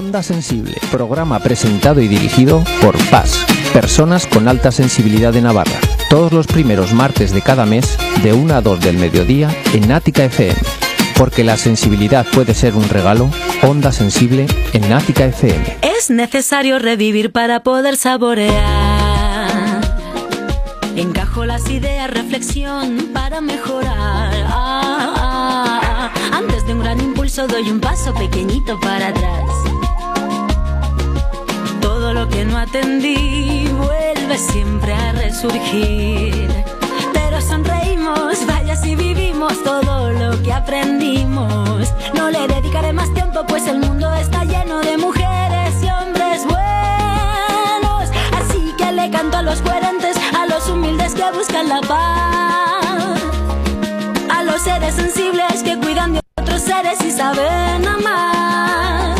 Onda Sensible, programa presentado y dirigido por PAS, Personas con Alta Sensibilidad de Navarra. Todos los primeros martes de cada mes, de 1 a 2 del mediodía, en Ática FM. Porque la sensibilidad puede ser un regalo, Onda Sensible en Ática FM. Es necesario revivir para poder saborear. Encajo las ideas, reflexión para mejorar. Ah, ah, ah. Antes de un gran impulso doy un paso pequeñito para atrás. Todo lo que no atendí vuelve siempre a resurgir. Pero sonreímos, vaya si vivimos todo lo que aprendimos. No le dedicaré más tiempo, pues el mundo está lleno de mujeres y hombres buenos. Así que le canto a los coherentes, a los humildes que buscan la paz. A los seres sensibles que cuidan de otros seres y saben amar.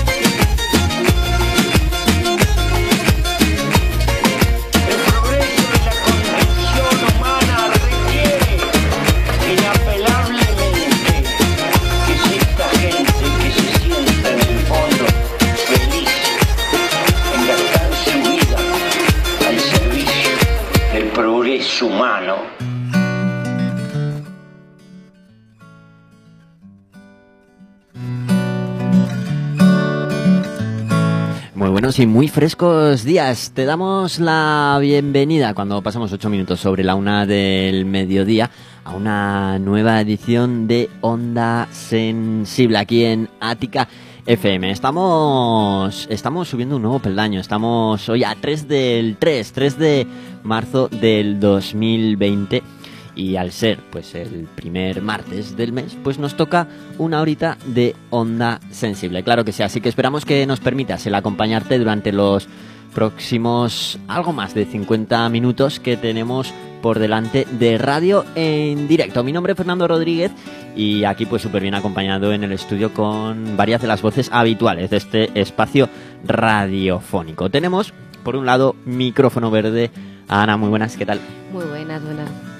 Y muy frescos días. Te damos la bienvenida cuando pasamos ocho minutos sobre la una del mediodía a una nueva edición de Onda Sensible aquí en Ática FM. Estamos, estamos subiendo un nuevo peldaño. Estamos hoy a 3 del 3, 3 de marzo del 2020 y al ser pues el primer martes del mes pues nos toca una horita de onda sensible. Claro que sí así que esperamos que nos permitas el acompañarte durante los próximos algo más de 50 minutos que tenemos por delante de radio en directo. Mi nombre es Fernando Rodríguez y aquí pues súper bien acompañado en el estudio con varias de las voces habituales de este espacio radiofónico. Tenemos por un lado micrófono verde. Ana muy buenas qué tal Muy buenas, buenas.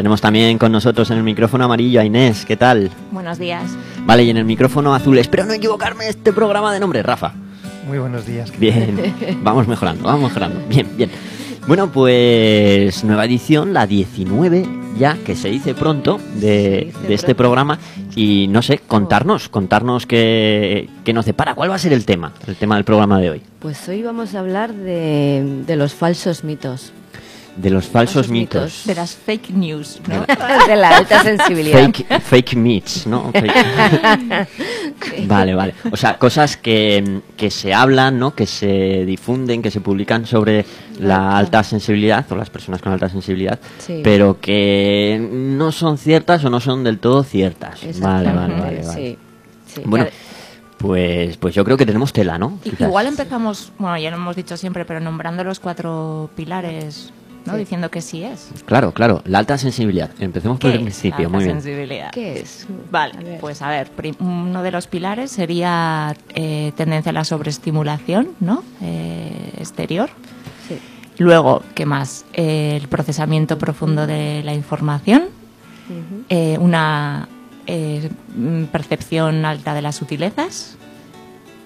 Tenemos también con nosotros en el micrófono amarillo a Inés, ¿qué tal? Buenos días. Vale, y en el micrófono azul, espero no equivocarme este programa de nombre, Rafa. Muy buenos días. Bien, vamos mejorando, vamos mejorando. Bien, bien. Bueno, pues nueva edición, la 19 ya, que se dice pronto, de, dice de este pronto. programa. Y no sé, contarnos, contarnos qué, qué nos depara. ¿Cuál va a ser el tema, el tema del programa de hoy? Pues hoy vamos a hablar de, de los falsos mitos, De los falsos, mitos. mitos. De las fake news, ¿no? de la alta sensibilidad. Fake, fake meets, ¿no? Fake- Vale, vale. O sea, cosas que, que se hablan, ¿no? Que se difunden, que se publican sobre la alta sensibilidad o las personas con alta sensibilidad, Sí. pero que no son ciertas o no son del todo ciertas. Vale, vale, vale. Sí, sí. Bueno, pues, pues yo creo que tenemos tela, ¿no? Quizás. Igual empezamos, bueno, ya lo hemos dicho siempre, pero nombrando los cuatro pilares, ¿no? Sí. Diciendo que sí es. Claro, claro. La alta sensibilidad. Empecemos por ¿Qué el principio, muy bien. sensibilidad? ¿Qué es? Vale, A pues a ver, uno de los pilares sería eh, tendencia a la sobreestimulación, ¿no? Eh, exterior. Sí. Luego, ¿qué más? Eh, el procesamiento profundo de la información. Ujú. eh, una eh, percepción alta de las sutilezas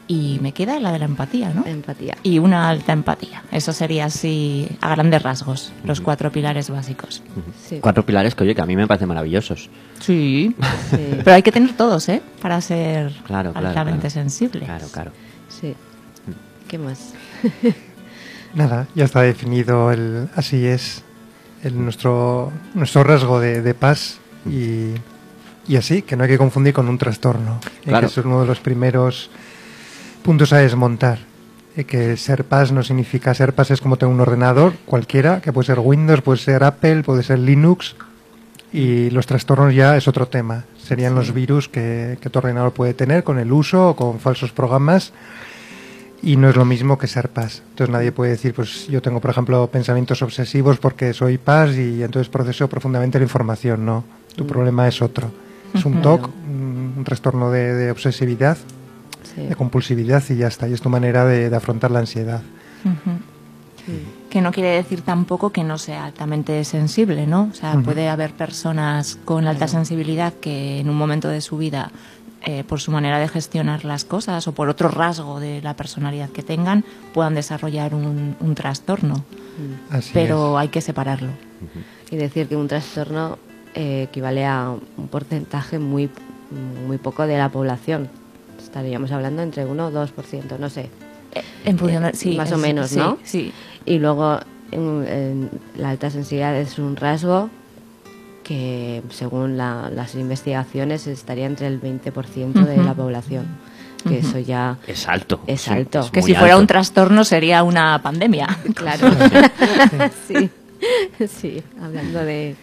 y me queda la de la empatía, ¿no? Empatía. Y una alta empatía. Eso sería así, a grandes rasgos, los cuatro pilares básicos. Sí. Cuatro pilares que, oye, que a mí me parecen maravillosos. Sí. Sí. Pero hay que tener todos, ¿eh? Para ser Claro, claro, altamente claro. sensibles. Claro, claro. sí. ¿Qué más? Nada, ya está definido el así es el nuestro nuestro rasgo de, de paz y y así, que no hay que confundir con un trastorno. Claro. que eso es uno de los primeros puntos a desmontar. Y que ser PAS no significa ser PAS es como tener un ordenador cualquiera, que puede ser Windows, puede ser Apple, puede ser Linux, y los trastornos ya es otro tema. Serían los virus que, que tu ordenador puede tener con el uso o con falsos programas y no es lo mismo que ser paz. Entonces nadie puede decir, pues yo tengo, por ejemplo, pensamientos obsesivos porque soy paz y entonces proceso profundamente la información. No, tu problema es otro. Es un TOC, un trastorno de, de obsesividad, Sí. de compulsividad y ya está. Y es tu manera de, de afrontar la ansiedad. Que no quiere decir tampoco que no sea altamente sensible, ¿no? O sea, puede haber personas con alta sensibilidad que en un momento de su vida, eh, por su manera de gestionar las cosas o por otro rasgo de la personalidad que tengan, puedan desarrollar un, un trastorno. Así Pero hay que separarlo. Y decir que un trastorno eh, equivale a un porcentaje muy, muy poco de la población. Estaríamos hablando entre 1 o 2%, no sé. En función de- Eh, sí, más o es- menos, sí, ¿no? Sí. Y luego en- en la alta sensibilidad es un rasgo que según la- las investigaciones estaría entre el 20% de Ujú. la población. Que eso ya Es alto. Es sí, alto. Que muy si fuera un trastorno sería una pandemia. Claro. sí. sí, hablando de...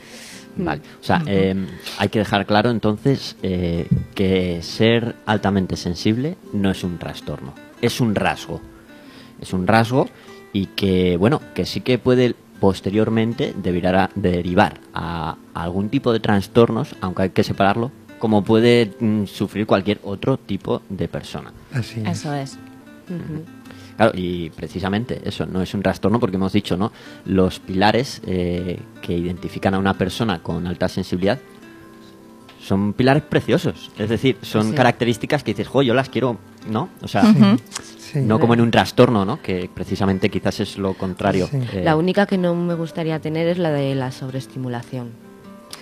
Vale. O sea, eh, hay que dejar claro entonces eh, que ser altamente sensible no es un trastorno, es un rasgo. Es un rasgo y que, bueno, que sí que puede posteriormente derivar a, derivar a algún tipo de trastornos, aunque hay que separarlo, como puede mm, sufrir cualquier otro tipo de persona. Así es. Eso es. Ujú. Claro, y precisamente eso no es un trastorno porque hemos dicho, ¿no? Los pilares eh, que identifican a una persona con alta sensibilidad son pilares preciosos. Es decir, son Sí. características que dices, jo, yo las quiero, ¿no? O sea. Sí. no como en un trastorno, ¿no? Que precisamente quizás es lo contrario. Sí. Eh, La única que no me gustaría tener es la de la sobreestimulación.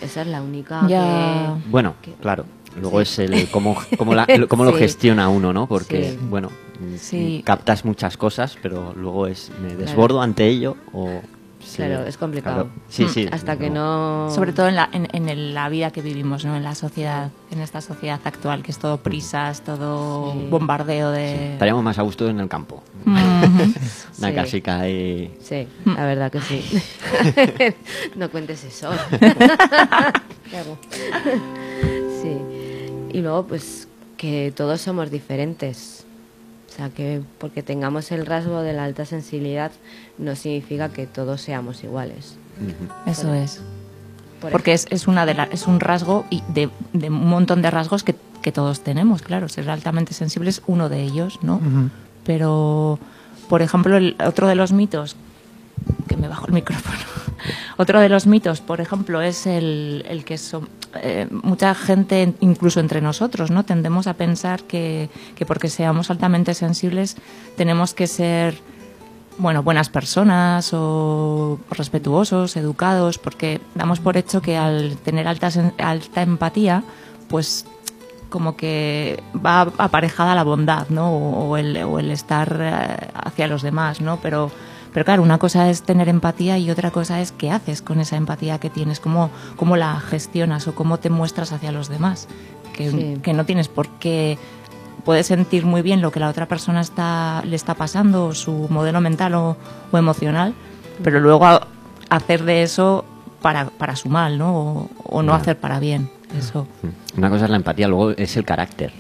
Esa es la única Ya. que... Bueno, que- claro. Luego Sí. es el cómo, cómo, la- cómo lo gestiona uno, ¿no? Porque, Sí. bueno, Sí. captas muchas cosas, pero luego es, me desbordo ante ello o... sí, Claro, es complicado. claro. Sí, sí. Hasta que no... Sobre todo en la, en, en la vida que vivimos, ¿no? En la sociedad, en esta sociedad actual, que es todo prisas, todo Sí. bombardeo de... Estaríamos más a gusto en el campo. Ujú. Una Sí. casica ahí. Sí, la verdad que sí. no cuentes eso. ¿Qué hago? sí. Y luego, pues, que todos somos diferentes. O sea, que porque tengamos el rasgo de la alta sensibilidad no significa que todos seamos iguales. Eso es. Por Porque es, es, una de la- es un rasgo y de, de un montón de rasgos que, que todos tenemos, claro. Ser altamente sensible es uno de ellos, ¿no? Pero, por ejemplo, el, otro de los mitos, que me bajo el micrófono, otro de los mitos, por ejemplo, es el, el que son, eh, mucha gente, incluso entre nosotros, ¿no? Tendemos a pensar que, que porque seamos altamente sensibles tenemos que ser bueno, buenas personas o respetuosos, educados, porque damos por hecho que al tener alta, alta empatía, pues como que va aparejada la bondad, ¿no? O, o el, o el estar eh, hacia los demás, ¿no? Pero, pero claro, una cosa es tener empatía y otra cosa es qué haces con esa empatía que tienes, cómo, cómo la gestionas o cómo te muestras hacia los demás. Que, Sí. que no tienes por qué puedes sentir muy bien lo que la otra persona está, le está pasando, o su modelo mental o, o emocional, pero luego a- hacer de eso para, para su mal, ¿no? O, o no hacer para bien. Eso. Una cosa es la empatía, luego es el carácter.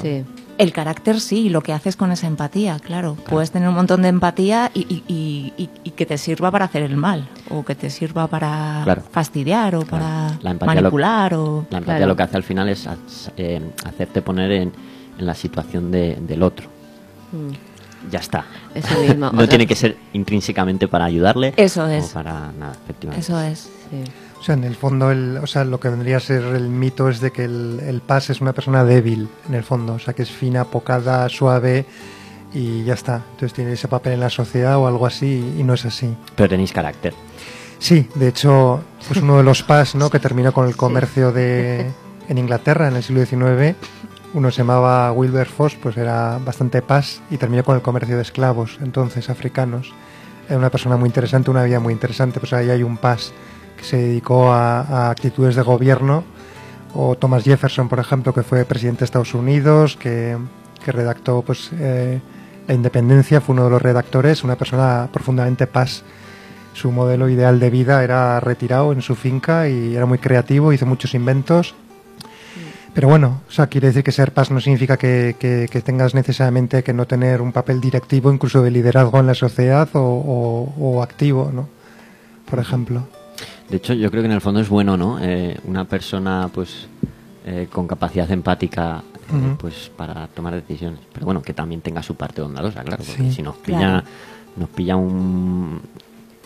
Sí. El carácter sí, lo que haces con esa empatía, claro. Puedes tener un montón de empatía y, y- y- y- y que te sirva para hacer el mal, o que te sirva para Claro. fastidiar, o Claro. para La empatía lo- manipular, o... La empatía Claro. lo que hace al final es eh, hacerte poner en, en la situación de- del otro. Mm. Ya está. Eso mismo. No tiene que ser intrínsecamente para ayudarle. Eso O es. para nada, efectivamente. Eso es. Sí. O sea, en el fondo, el, o sea, lo que vendría a ser el mito es de que el, el paz es una persona débil, en el fondo. O sea, que es fina, pocada, suave y ya está. Entonces tiene ese papel en la sociedad o algo así y no es así. Pero tenéis carácter. Sí, de hecho, pues uno de los PAS, ¿no? Que terminó con el comercio de en Inglaterra en el siglo XIX. Uno se llamaba Wilberforce, pues era bastante PAS y terminó con el comercio de esclavos, entonces africanos. Era una persona muy interesante, una vida muy interesante. Pues ahí hay un PAS que se dedicó a, actitudes de gobierno o Thomas Jefferson, por ejemplo, que fue presidente de Estados Unidos, que, redactó pues, eh, la independencia, fue uno de los redactores, una persona profundamente paz. Su modelo ideal de vida era retirado en su finca y era muy creativo, hizo muchos inventos. Pero bueno, o sea, quiere decir que ser paz no significa que, tengas necesariamente que no tener un papel directivo, incluso de liderazgo en la sociedad o, o- o activo, ¿no? Por ejemplo. De hecho, yo creo que en el fondo es bueno, ¿no? Eh, una persona, pues, eh, con capacidad empática, eh, pues, para tomar decisiones. Pero bueno, que también tenga su parte bondadosa, claro, porque Sí. si nos pilla, Claro. nos pilla un,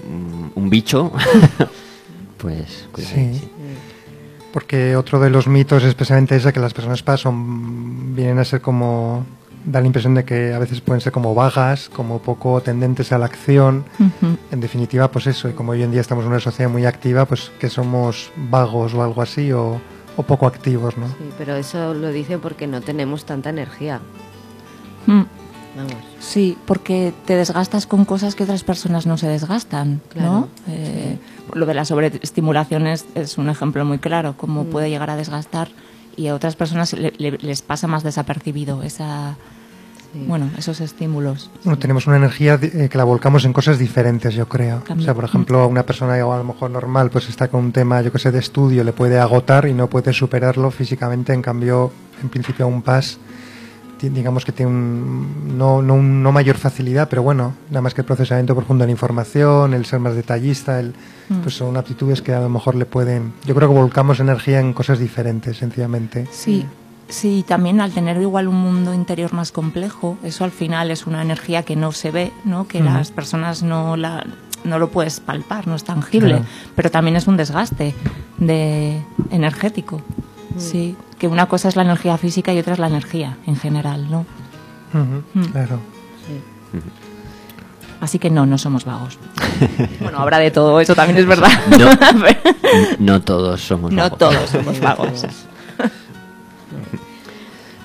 un, un bicho, pues, cuidado, Sí. sí. Porque otro de los mitos es precisamente ese que las personas paz son, vienen a ser como, da la impresión de que a veces pueden ser como vagas, como poco tendentes a la acción. En definitiva, pues eso, y como hoy en día estamos en una sociedad muy activa, pues que somos vagos o algo así, o, o poco activos, ¿no? Sí, pero eso lo dice porque no tenemos tanta energía. Mm. Vamos. Sí, porque te desgastas con cosas que otras personas no se desgastan, Claro, ¿no? Eh, Lo de la sobreestimulación es, es un ejemplo muy claro, cómo puede llegar a desgastar y a otras personas le- le- les pasa más desapercibido esa, Sí. bueno, esos estímulos. Bueno, tenemos una energía eh, que la volcamos en cosas diferentes, yo creo. O sea, por ejemplo, una persona a lo mejor normal, pues está con un tema, yo que sé, de estudio, le puede agotar y no puede superarlo físicamente. En cambio, en principio, un PAS, digamos que tiene un, no, no, un- no mayor facilidad, pero bueno, nada más que el procesamiento profundo de la información, el ser más detallista, el, pues son aptitudes que a lo mejor le pueden. Yo creo que volcamos energía en cosas diferentes, sencillamente. Sí, sí, también al tener igual un mundo interior más complejo, eso al final es una energía que no se ve, ¿no? Que las personas no la no lo puedes palpar, no es tangible, Claro. pero también es un desgaste de energético. Sí, que una cosa es la energía física y otra es la energía en general, ¿no? Mm. Claro. Sí. Así que no, no somos vagos. bueno, habrá de todo, eso también es verdad. No, no todos somos no vagos. todos somos vagos.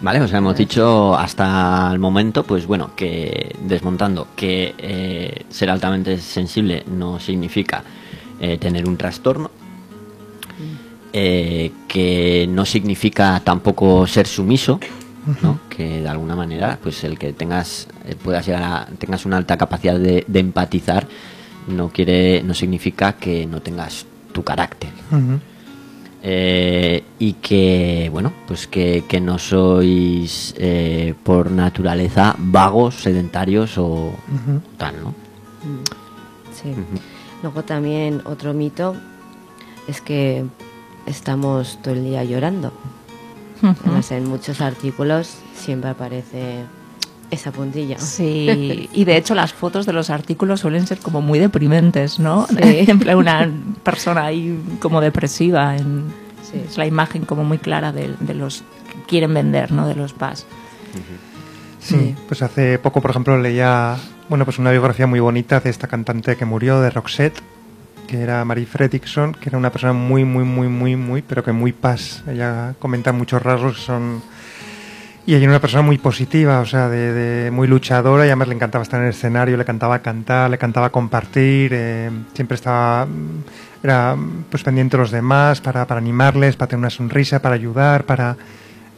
Vale, o sea, hemos dicho hasta el momento, pues bueno, que desmontando que eh, ser altamente sensible no significa eh, tener un trastorno, eh, que no significa tampoco ser sumiso, ¿no? que de alguna manera, pues el que tengas eh, puedas llegar a tengas una alta capacidad de, de empatizar no quiere, no significa que no tengas tu carácter. Eh, y que bueno pues que, que no sois eh, por naturaleza vagos sedentarios o tal no Sí. Luego también otro mito es que estamos todo el día llorando. Además, en muchos artículos siempre aparece esa puntilla. Sí, y de hecho las fotos de los artículos suelen ser como muy deprimentes, ¿no? Sí. De, en plan una persona ahí como depresiva, en, Sí. es la imagen como muy clara de, de los que quieren vender, ¿no? De los PAS. Sí, pues hace poco, por ejemplo, leía bueno, pues una biografía muy bonita de esta cantante que murió, de Roxette, que era Marie Fredriksson, que era una persona muy, muy, muy, muy, muy, pero que muy paz. Ella comenta muchos rasgos que son... Y ella era una persona muy positiva, o sea, de, de- muy luchadora y además le encantaba estar en el escenario, le cantaba cantar, le cantaba compartir, eh, siempre estaba, mm, era mm, pues pendiente de los demás para, para animarles, para tener una sonrisa, para ayudar, para...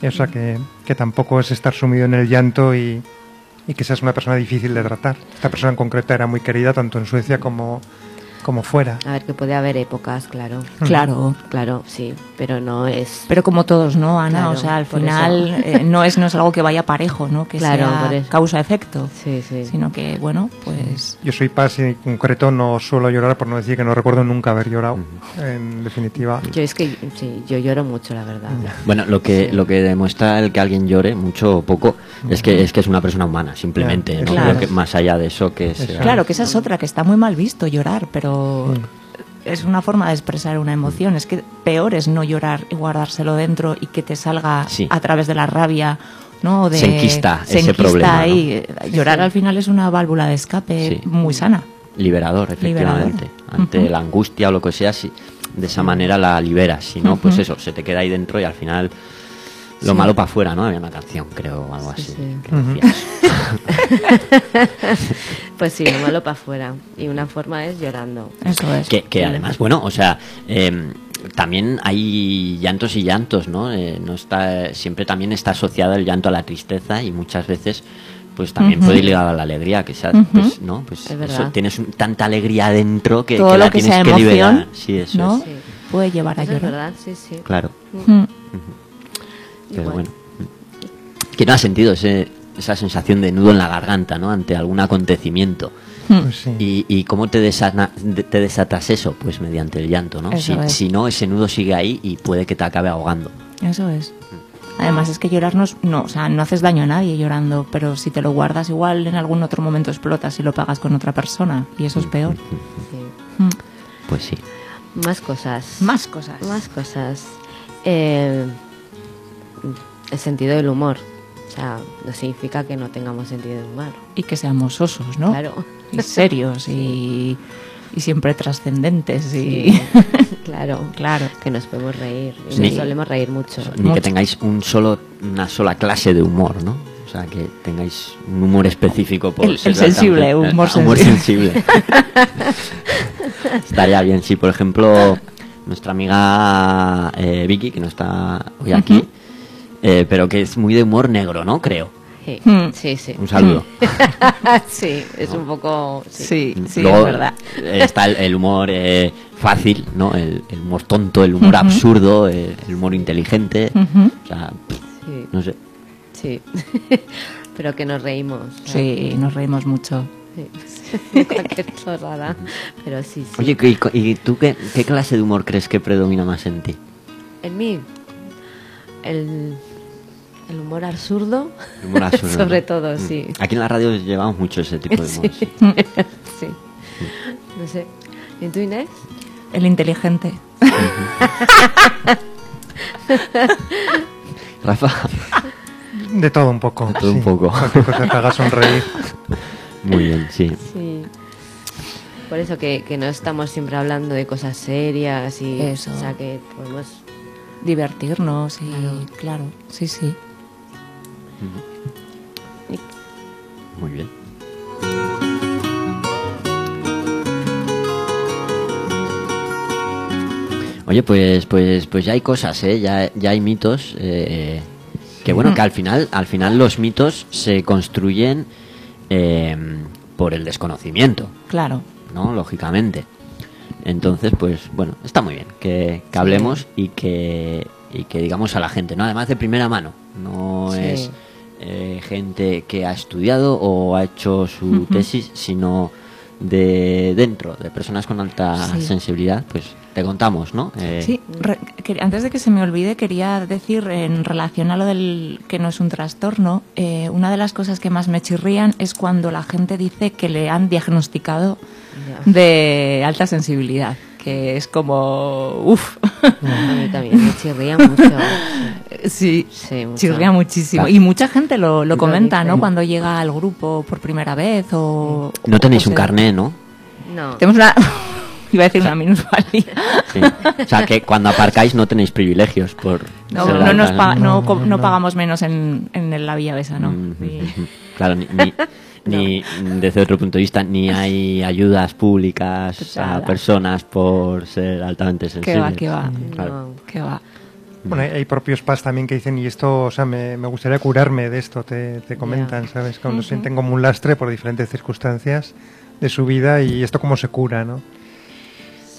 O sea, que, que tampoco es estar sumido en el llanto y, y que seas una persona difícil de tratar. Esta persona en concreto era muy querida tanto en Suecia como, como fuera. A ver, que puede haber épocas, claro. Claro. Claro, sí, pero no es... Pero como todos, ¿no, Ana? Claro, o sea, al final eh, no es no es algo que vaya parejo, ¿no? Que Claro, sea causa-efecto, Sí, sí. sino que, bueno, pues... Yo soy paz y en concreto no suelo llorar, por no decir que no recuerdo nunca haber llorado, en definitiva. Yo es que sí, yo lloro mucho, la verdad. bueno lo que Sí. lo que demuestra el que alguien llore mucho o poco es que es que es una persona humana simplemente Claro, no claro. creo que más allá de eso que sea Claro, que esa es otra, que está muy mal visto llorar, pero Es una forma de expresar una emoción. Es que peor es no llorar y guardárselo dentro y que te salga Sí. a través de la rabia. ¿no? De, Se enquista se ese enquista problema, ¿no? ahí. Llorar al final es una válvula de escape Sí. muy sana. liberador efectivamente Liberador. ante la angustia o lo que sea si de esa manera la liberas si no pues eso se te queda ahí dentro y al final lo Sí. malo para afuera no había una canción creo o algo Sí, así sí. eso. Pues sí, lo malo para afuera. Y una forma es llorando. Eso es. que, que además bueno o sea eh, también hay llantos y llantos, ¿no? Eh, no está, siempre también está asociado el llanto a la tristeza y muchas veces pues también Ujú. puede ir ligado a la alegría, que sea, Ujú. pues, ¿no? Pues Es eso, verdad. tienes un- tanta alegría dentro que, Todo que lo la que tienes sea que emoción, liberar. Sí, eso ¿no? es. Sí. Puede llevar a es llorar. verdad, sí, sí. Claro. Mm. Pero Igual. bueno. ¿Quién no ha sentido ese- esa sensación de nudo en la garganta, ¿no? Ante algún acontecimiento. Pues sí. ¿Y, y cómo te, desana- de- te desatas eso? Pues mediante el llanto, ¿no? Si, no, ese nudo sigue ahí y puede que te acabe ahogando. Eso es. Además es que llorar no, es- no, o sea, no haces daño a nadie llorando, pero si te lo guardas igual en algún otro momento explotas y lo pagas con otra persona y eso es peor. Sí. Mm. Pues sí. Más cosas. Más cosas. Más cosas. Eh, el sentido del humor. O sea, no significa que no tengamos sentido del humor. Y que seamos sosos, ¿no? Claro. Y serios y, y siempre trascendentes y... Sí, claro. claro. Que nos podemos reír. Y Sí. nos solemos reír mucho. Ni Mucho. que tengáis un solo, una sola clase de humor, ¿no? O sea, que tengáis un humor específico por El- ser el sensible, humor ah, humor sensible. sensible. Estaría bien, si por ejemplo nuestra amiga eh, Vicky, que no está hoy aquí, eh, pero que es muy de humor negro, ¿no? Creo. Sí, Hmm. sí. sí. Un saludo. sí, es un poco... Sí. Sí, sí, Luego, es verdad. eh, Está el, el humor eh, fácil, ¿no? El, el humor tonto, el humor absurdo, eh, el humor inteligente. O sea, pff, Sí, no sé. sí. Pero que nos reímos. Sí, nos reímos mucho. sí. Cualquier chorrada. Pero sí, sí. Oye, ¿y, y tú qué, qué clase de humor crees que predomina más en ti? En mí, el, el humor absurdo. El humor absurdo, Sobre ¿no? todo, Mm. sí. Aquí en la radio llevamos mucho ese tipo de humor. Sí. sí. sí. No sé. ¿Y tú, Inés? El inteligente. Rafa, De todo un poco. De todo un poco. Cosa que te haga sonreír. muy bien, sí. Sí. Por eso que, que no estamos siempre hablando de cosas serias y... Eso. O sea, que podemos... Divertirnos y... Claro, sí, sí. Muy bien. Oye, pues, pues, pues ya hay cosas, ¿eh? Ya, ya hay mitos. eh, que bueno, que al final, al final los mitos se construyen eh, por el desconocimiento, Claro. ¿no? Lógicamente. Entonces, pues bueno, está muy bien que, que hablemos y que, y que digamos a la gente, ¿no? Además de primera mano, no Sí. es eh, gente que ha estudiado o ha hecho su tesis, sino de dentro, de personas con alta Sí. sensibilidad, pues te contamos, ¿no? Eh, Sí, re- que- antes de que se me olvide, quería decir en relación a lo del que no es un trastorno, eh, una de las cosas que más me chirrían es cuando la gente dice que le han diagnosticado de alta sensibilidad, que es como, uff, A mí también me chirría mucho. sí, Sí, mucho. chirría muchísimo. Claro. Y mucha gente lo, lo comenta, ¿no? Cuando llega al grupo por primera vez o... No tenéis o un carné, ¿no? No. Tenemos una... Iba a decir una minusvalía. Sí. O sea, que cuando aparcáis no tenéis privilegios por... No, no, nos no, No, co- no, no no. pagamos menos en, en la Villa Besa, ¿no? Mm, Sí. Claro, ni, ni, ni- desde otro punto de vista, ni hay ayudas públicas a personas por ser altamente sensibles. Que va, que va. Claro. No. Que va. Bueno, hay, propios PAS también que dicen, y esto, o sea, me, me gustaría curarme de esto, te, te comentan, ¿sabes? Cuando sienten como un lastre por diferentes circunstancias de su vida y esto cómo se cura, ¿no?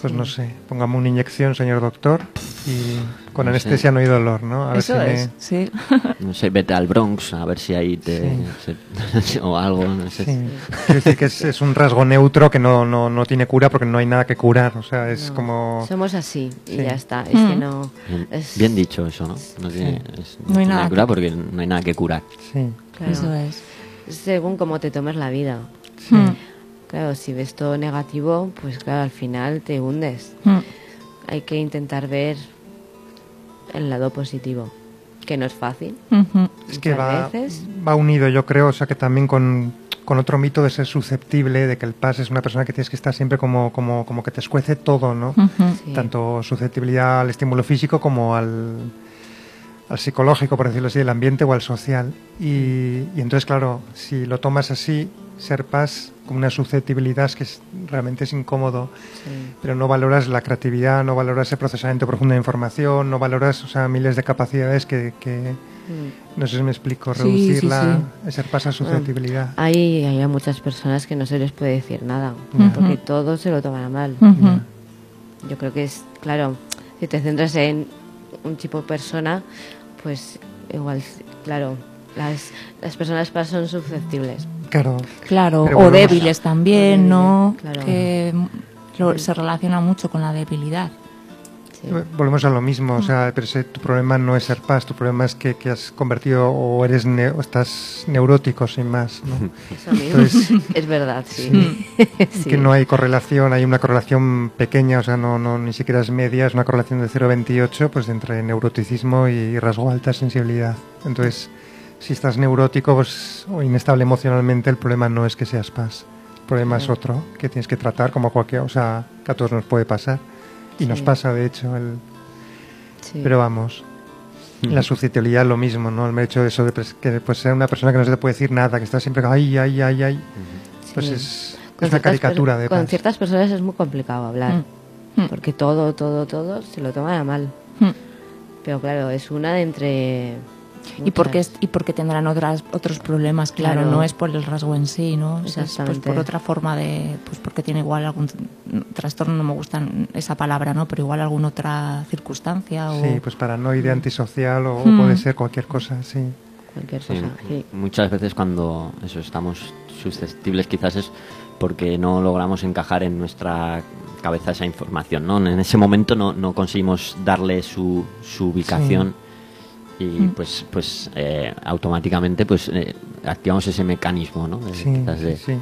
Pues no sé, póngame una inyección, señor doctor, y con No anestesia sé. no hay dolor, ¿no? A ver Eso si me- sí. No sé, vete al Bronx a ver si ahí te... o algo, no sé. Sí. Quiero decir que es, es un rasgo neutro que no, no, no tiene cura porque no hay nada que curar, o sea, es No. como... Somos así y Sí. ya está. Es que Mm. no. Bien, es- bien dicho eso, ¿no? No, tiene, es- No hay tiene nada que- cura porque no hay nada que curar. Sí. claro, Eso es. Según cómo te tomes la vida. Mm, Claro, si ves todo negativo, pues claro, al final te hundes. mm. Hay que intentar ver el lado positivo, que no es fácil. Es que va, veces. va unido, yo creo, o sea, que también con, con otro mito de ser susceptible, de que el PAS es una persona que tienes que estar siempre como, como, como que te escuece todo, ¿no? Sí. Tanto susceptibilidad al estímulo físico como al, al psicológico, por decirlo así, del ambiente o al social. Y, y entonces, claro, si lo tomas así, ser paz como una susceptibilidad que es- realmente es incómodo, Sí. pero no valoras la creatividad, no valoras el procesamiento profundo de información, no valoras o sea, miles de capacidades que, que- Mm. no sé si me explico, Sí, reducirla, sí, ser paz a susceptibilidad. Hay, hay muchas personas que no se les puede decir nada, porque todo se lo toman a mal. Yo creo que es, claro, si te centras en un tipo de persona, pues igual, claro, las, las personas son susceptibles. Claro, Claro, Pero o débiles también, ¿no? Claro. Que lo- se relaciona mucho con la debilidad. Sí. volvemos a lo mismo, o sea, pero ese- tu problema no es ser paz, tu problema es que, que has convertido o eres ne- o estás neurótico sin más, ¿no? Eso mí Entonces- es verdad, sí. Sí. que no hay correlación, hay una correlación pequeña, o sea, no, no ni siquiera es media, es una correlación de 0,28 pues entre neuroticismo y rasgo alta sensibilidad. Entonces, si estás neurótico pues, o inestable emocionalmente, el problema no es que seas paz, el problema es otro que tienes que tratar como cualquier, o sea, que a todos nos puede pasar y nos pasa de hecho, el, Sí. pero vamos. La susceptibilidad es lo mismo, ¿no? El hecho de eso de que pues, ser una persona que no se te puede decir nada, que está siempre ay, ay, ay, ay. Pues es, es Con una ciertas caricatura de Con paz. ciertas personas es muy complicado hablar, Mm. Mm. porque todo, todo, todo se lo toman a mal. Mm. Pero claro, es una de entre... Y porque, es- y porque tendrán otras, otros problemas, claro, Claro. no es por el rasgo en sí, ¿no? Es, pues, por otra forma de, pues porque tiene igual algún trastorno, no me gusta esa palabra, ¿no? Pero igual alguna otra circunstancia o... Sí, pues paranoide, antisocial o Mm. puede ser cualquier cosa, sí. Cualquier Sí, cosa, sí. Muchas veces cuando eso estamos susceptibles quizás es porque no logramos encajar en nuestra cabeza esa información, ¿no? En ese momento no, no conseguimos darle su, su ubicación y Mm. pues pues eh, automáticamente pues eh, activamos ese mecanismo, ¿no? Sí, de- sí.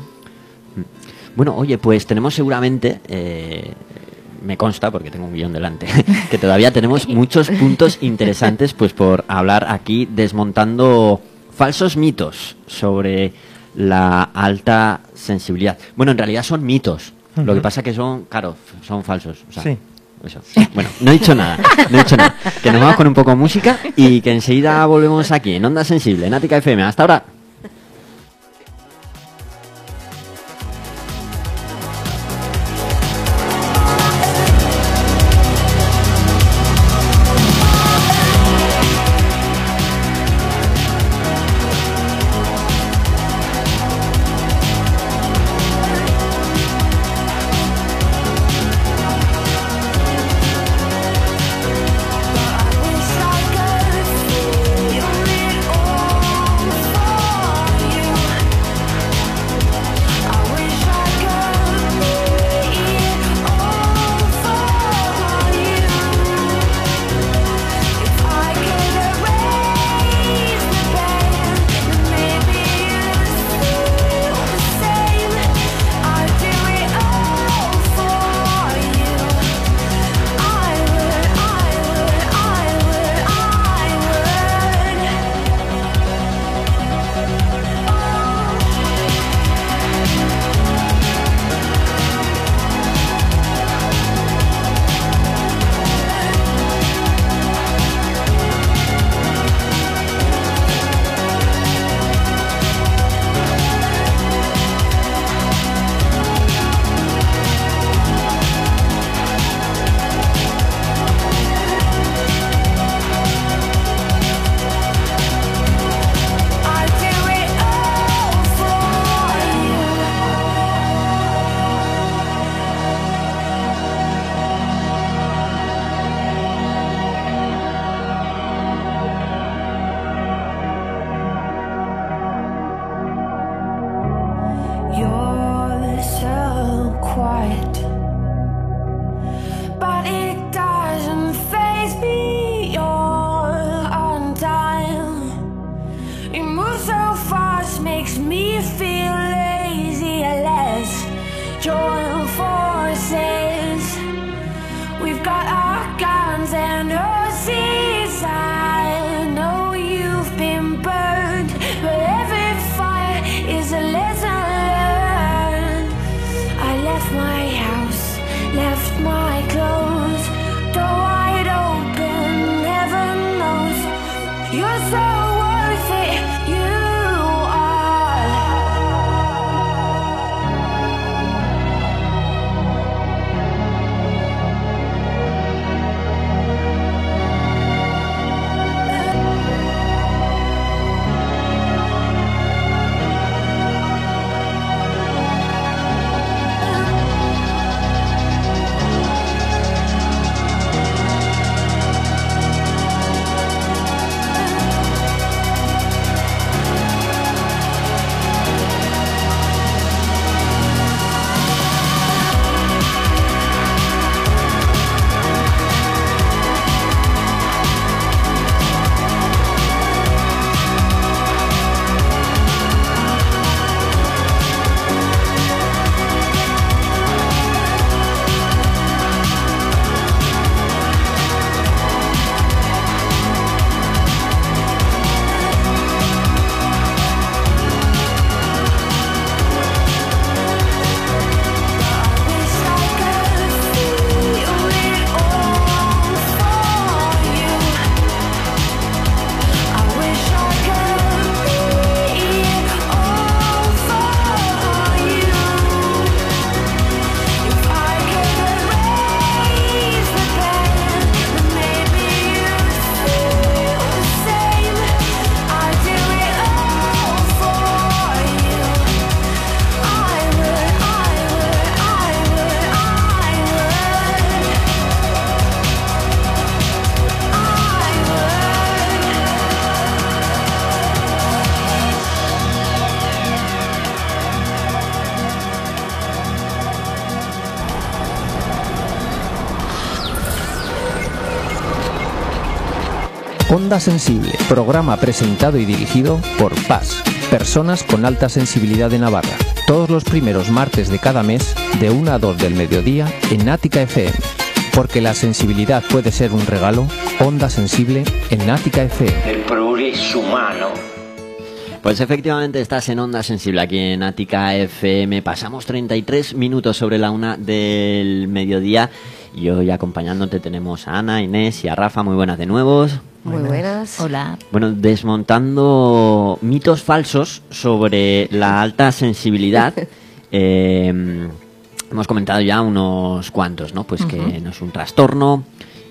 Bueno, oye, pues tenemos seguramente, eh, me consta, porque tengo un guion delante, que todavía tenemos muchos puntos interesantes pues por hablar aquí, desmontando falsos mitos sobre la alta sensibilidad. Bueno, en realidad son mitos. Lo que pasa que son, claro, son falsos. o sea, Sí. Eso. Bueno, no he dicho nada, no he dicho nada. Que nos vamos con un poco de música y que enseguida volvemos aquí en Onda Sensible, en Ática FM. Hasta ahora. Onda Sensible, programa presentado y dirigido por PAS, personas con alta sensibilidad de Navarra. Todos los primeros martes de cada mes, de 1 a 2 del mediodía, en Ática FM. Porque la sensibilidad puede ser un regalo, Onda Sensible en Ática FM. El progreso humano Pues efectivamente estás en Onda Sensible aquí en Ática FM. Pasamos 33 minutos sobre la una del mediodía y hoy acompañándote tenemos a Ana, Inés y a Rafa. Muy buenas de nuevo. Muy buenas. Hola. Bueno, desmontando mitos falsos sobre la alta sensibilidad. eh, hemos comentado ya unos cuantos, ¿no? Pues que no es un trastorno,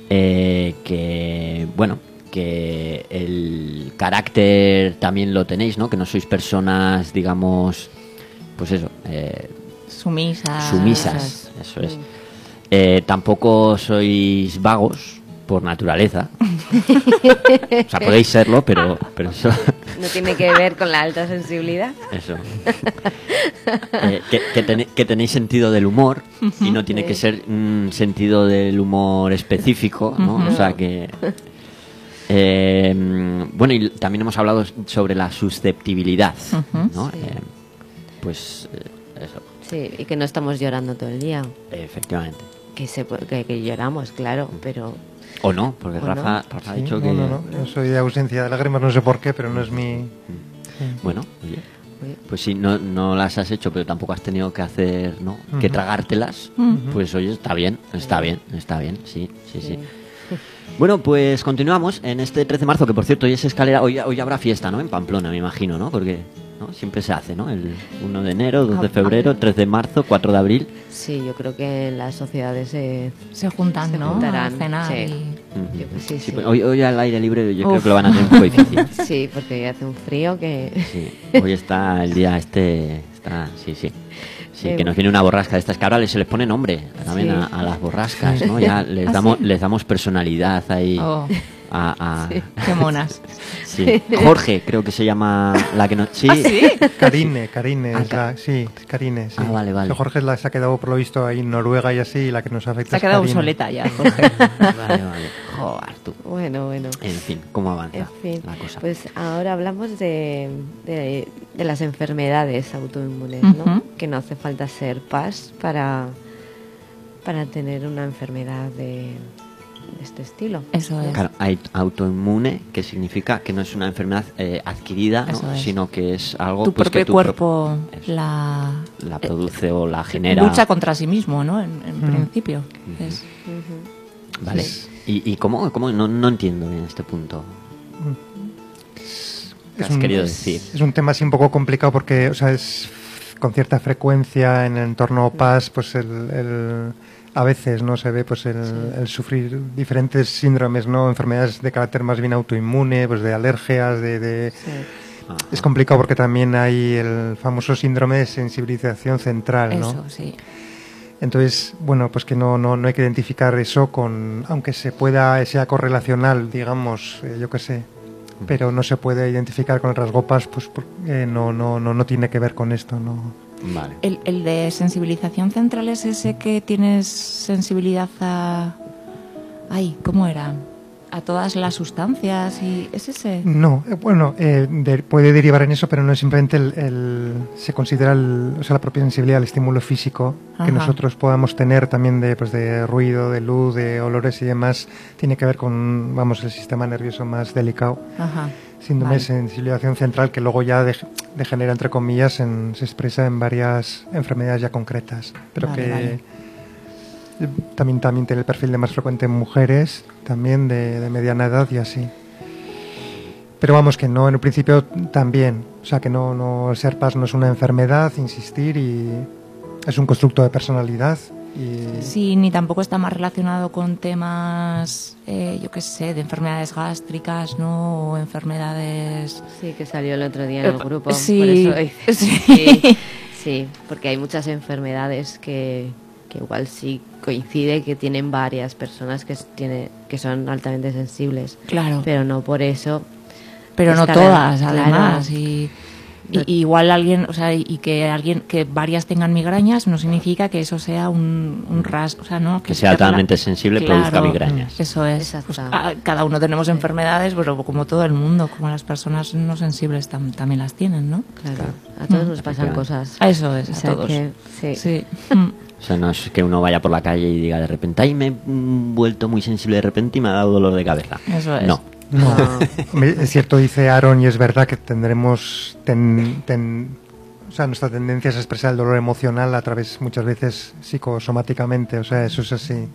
eh, que, bueno, que el carácter también lo tenéis, ¿no? Que no sois personas, digamos, pues eso, eh, Sumisas. sumisas, eso es. Eh, tampoco sois vagos por naturaleza. o sea, podéis serlo, pero, pero eso... No tiene que ver con la alta sensibilidad. Eso. Eh, que, que tene- que tenéis sentido del humor y no tiene que ser un sentido del humor específico, ¿no? O sea que... eh, bueno, y también hemos hablado sobre la susceptibilidad, ¿no? Sí. Eh, pues eh, eso, Sí, y que no estamos llorando todo el día. efectivamente. Que, se, que, que lloramos, claro, pero O no, porque ¿O Rafa, Rafa ha Sí, dicho no, que... no, no, no soy de ausencia de lágrimas, no sé por qué, pero no es mi... Bueno, oye, pues si no, no las has hecho, pero tampoco has tenido que hacer, ¿no? Que tragártelas, pues oye, está bien, está bien, está bien, sí, sí, sí. Bueno, pues continuamos en este 13 de marzo, que por cierto hoy es escalera, hoy, hoy habrá fiesta, ¿no? En Pamplona, me imagino, ¿no? Porque ¿no? Siempre se hace, ¿no? El 1 de enero, 2 de Ah, febrero, 3 de marzo, 4 de abril. sí, yo creo que las sociedades se... Se juntan, Se ¿no? juntarán, A cenar sí. y- yo- sí, Sí, sí. pues hoy, hoy al aire libre yo creo Uf. que lo van a tener un poco difícil. Sí, porque hoy hace un frío que... Sí, hoy está el día este, está, sí, sí. Sí, que nos viene una borrasca de estas que ahora se les pone nombre también Sí. a, a las borrascas, ¿no? Ya les damos, les damos personalidad ahí Oh, a, a- qué monas. sí. Jorge, creo que se llama la que no, sí, Karine, Karine, Ah, es la, sí, Karine, sí. Ah, vale, vale. Que Jorge es la, se ha quedado por lo visto ahí en Noruega y así, y la que nos afecta Se ha es quedado Karine. obsoleta ya, Jorge. vale, vale. Joder, tú. Bueno, bueno. En fin, cómo avanza En fin, la cosa. pues ahora hablamos de, de, de las enfermedades autoinmunes. ¿no? Que no hace falta ser PAS para, para tener una enfermedad de, de este estilo. Eso es. Claro, hay autoinmune, que significa que no es una enfermedad eh, adquirida, ¿no? Sino que es algo Tu pues, propio que tu cuerpo Eso. la, la produce o la genera. lucha contra sí mismo, ¿no? En, en Mm. principio. Es- Vale. ¿Y, y cómo, cómo? No, no entiendo bien este punto. ¿Qué Es has un- querido decir? Es un tema así un poco complicado porque, o sea, es con cierta frecuencia en el entorno PAS, pues el, el- a veces no se ve pues el, el sufrir diferentes síndromes, no enfermedades de carácter más bien autoinmune, pues de alergias, de, de- Sí. Es complicado porque también hay el famoso síndrome de sensibilización central, ¿no? Eso, sí. Entonces, bueno, pues que no, no, no hay que identificar eso con, aunque se pueda, sea correlacional, digamos, eh, yo qué sé, pero no se puede identificar con el rasgo PAS, pues porque no, no, no, no tiene que ver con esto, ¿no? Vale. El, el de sensibilización central es ese que tienes sensibilidad a... Ay, ¿cómo era? A todas las sustancias y... ¿Es ese? No, eh, bueno, eh, de- puede derivar en eso, pero no es simplemente el, el- se considera el- o sea, la propia sensibilidad al estímulo físico Ajá. que nosotros podamos tener también de, pues, de ruido, de luz, de olores y demás, tiene que ver con, vamos, el sistema nervioso más delicado. Ajá. Síndrome Vale. de sensibilización central que luego ya de- degenera entre comillas en- se expresa en varias enfermedades ya concretas pero Vale, que vale. eh, también también tiene el perfil de más frecuente en mujeres también de, de mediana edad y así pero vamos que no en el principio también o sea que no no el ser PAS no es una enfermedad insistir y es un constructo de personalidad y Sí, ni tampoco está más relacionado con temas, eh, yo qué sé, de enfermedades gástricas, ¿no? O enfermedades... Sí, que salió el otro día en el grupo. sí, por eso dice- sí. sí, sí, porque hay muchas enfermedades que, que igual sí coincide que tienen varias personas que, tiene, que son altamente sensibles, Claro, pero, pero no por eso. no está todas, claro. además. Y, y igual alguien, o sea, y que alguien, que varias tengan migrañas no significa que eso sea un, un rasgo, o sea, ¿no? Que sea altamente sensible produzca migrañas. Eso es. Pues, ah, cada uno tenemos enfermedades, pero como todo el mundo, como las personas no sensibles tam- también las tienen, ¿no? Claro, a todos Mm. nos pasan cosas. A Eso es, O a sea todos. que, sí. Sí. Mm. O sea, no es que uno vaya por la calle y diga de repente, ay, me he mm, vuelto muy sensible de repente y me ha dado dolor de cabeza. Eso es. No. No, Hombre, es cierto, dice Aaron, y es verdad que tendremos. ten- ten- o sea, nuestra tendencia es expresar el dolor emocional a través, muchas veces, psicosomáticamente. O sea, eso es así.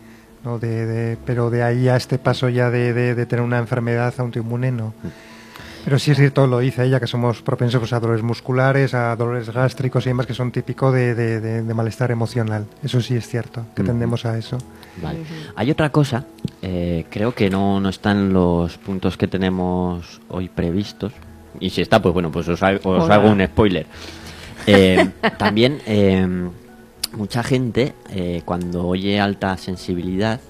¿no? De, de- pero de ahí a este paso ya de, de- de tener una enfermedad autoinmune, no. Pero sí es cierto, lo dice ella, que somos propensos pues, a dolores musculares, a dolores gástricos y demás, que son típicos de, de- de- de malestar emocional. Eso sí es cierto, que tendemos a eso. Vale. Hay otra cosa, eh, creo que no, no están los puntos que tenemos hoy previstos. Y si está, pues bueno, pues os, ha- os hago un spoiler. Eh, también eh, mucha gente eh, cuando oye alta sensibilidad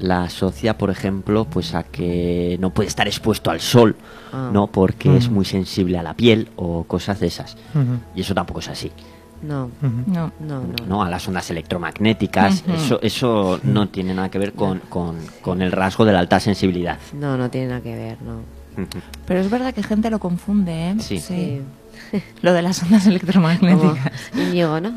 la asocia, por ejemplo, pues a que no puede estar expuesto al sol, Ah. ¿no? Porque es Ujú. muy sensible a la piel o cosas de esas. Y eso tampoco es así. No. No. no, no. ¿no? A las ondas electromagnéticas. Eso, eso no tiene nada que ver con, con, con el rasgo de la alta sensibilidad. No, no tiene nada que ver, no. Pero es verdad que gente lo confunde, ¿eh? Sí. Sí. Lo de las ondas electromagnéticas. Íñigo, ¿no?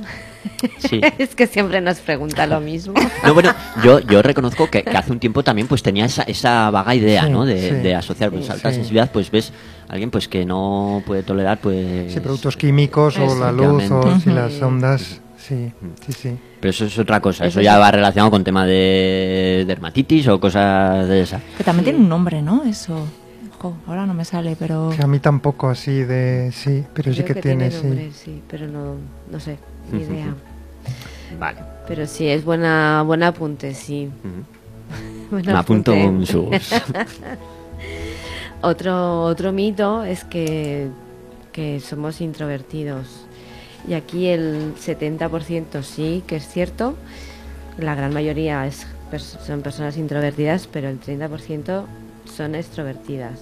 Sí. es que siempre nos pregunta lo mismo. No, bueno, yo, yo reconozco que, que hace un tiempo también pues tenía esa, esa vaga idea, Sí, ¿no? De, sí. de asociar pues, Sí, alta sí. sensibilidad, pues ves a alguien pues que no puede tolerar pues... Sí, productos químicos o la luz o las ondas. Sí, sí, sí. Pero eso es otra cosa, eso Eso ya sí. va relacionado con tema de dermatitis o cosas de esas. Que también tiene un nombre, ¿no? Eso. Ahora no me sale, pero... Que a mí tampoco así de... Sí, pero sí Creo que, tiene, sí. nombre, sí, pero no, no sé, ni idea. Vale. Pero sí, es buena, buen apunte, sí. Buen Me apunto apunte. un sus. Otro, otro mito es que, que somos introvertidos. Y aquí el 70% sí que es cierto. La gran mayoría es, son personas introvertidas, pero el 30% son extrovertidas.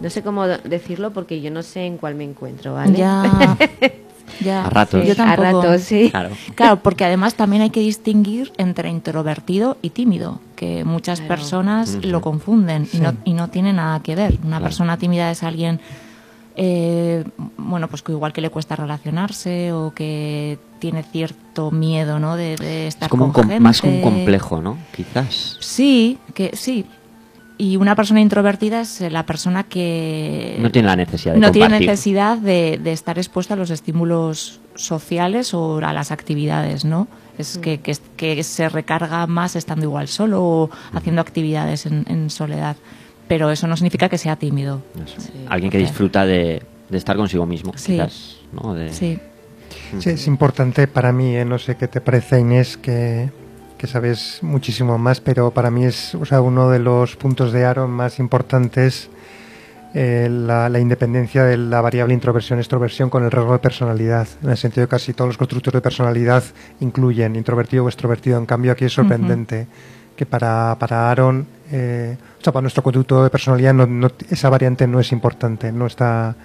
No sé cómo decirlo porque yo no sé en cuál me encuentro, ¿vale? Ya. ya. A ratos. Yo a tampoco. ratos, sí. Claro. Claro, porque además también hay que distinguir entre introvertido y tímido, que muchas Claro. personas lo confunden y, no, Sí. y no tiene nada que ver. Una Claro. persona tímida es alguien, eh, bueno, pues que igual que le cuesta relacionarse o que tiene cierto miedo, ¿no? De, de estar Es como un con com- gente. más un complejo, ¿no? Quizás. Sí, que sí. Y una persona introvertida es eh, la persona que No tiene la necesidad de no tiene necesidad de, de estar expuesta a los estímulos sociales o a las actividades, ¿no? Es que, que, que se recarga más estando igual solo o haciendo actividades en, en soledad. Pero eso no significa que sea tímido. Sí. Alguien que disfruta de, de estar consigo mismo, Sí. quizás, ¿no? De- Sí. Sí, es importante para mí, eh, no sé qué te parece Inés, que, que sabes muchísimo más, pero para mí es o sea, uno de los puntos de Aaron más importantes eh, la, la independencia de la variable introversión-extroversión con el rasgo de personalidad. En el sentido de que casi todos los constructores de personalidad incluyen introvertido o extrovertido. En cambio, aquí es sorprendente que para, para Aaron, eh, o sea, para nuestro constructor de personalidad, no, no- esa variante no es importante, no está.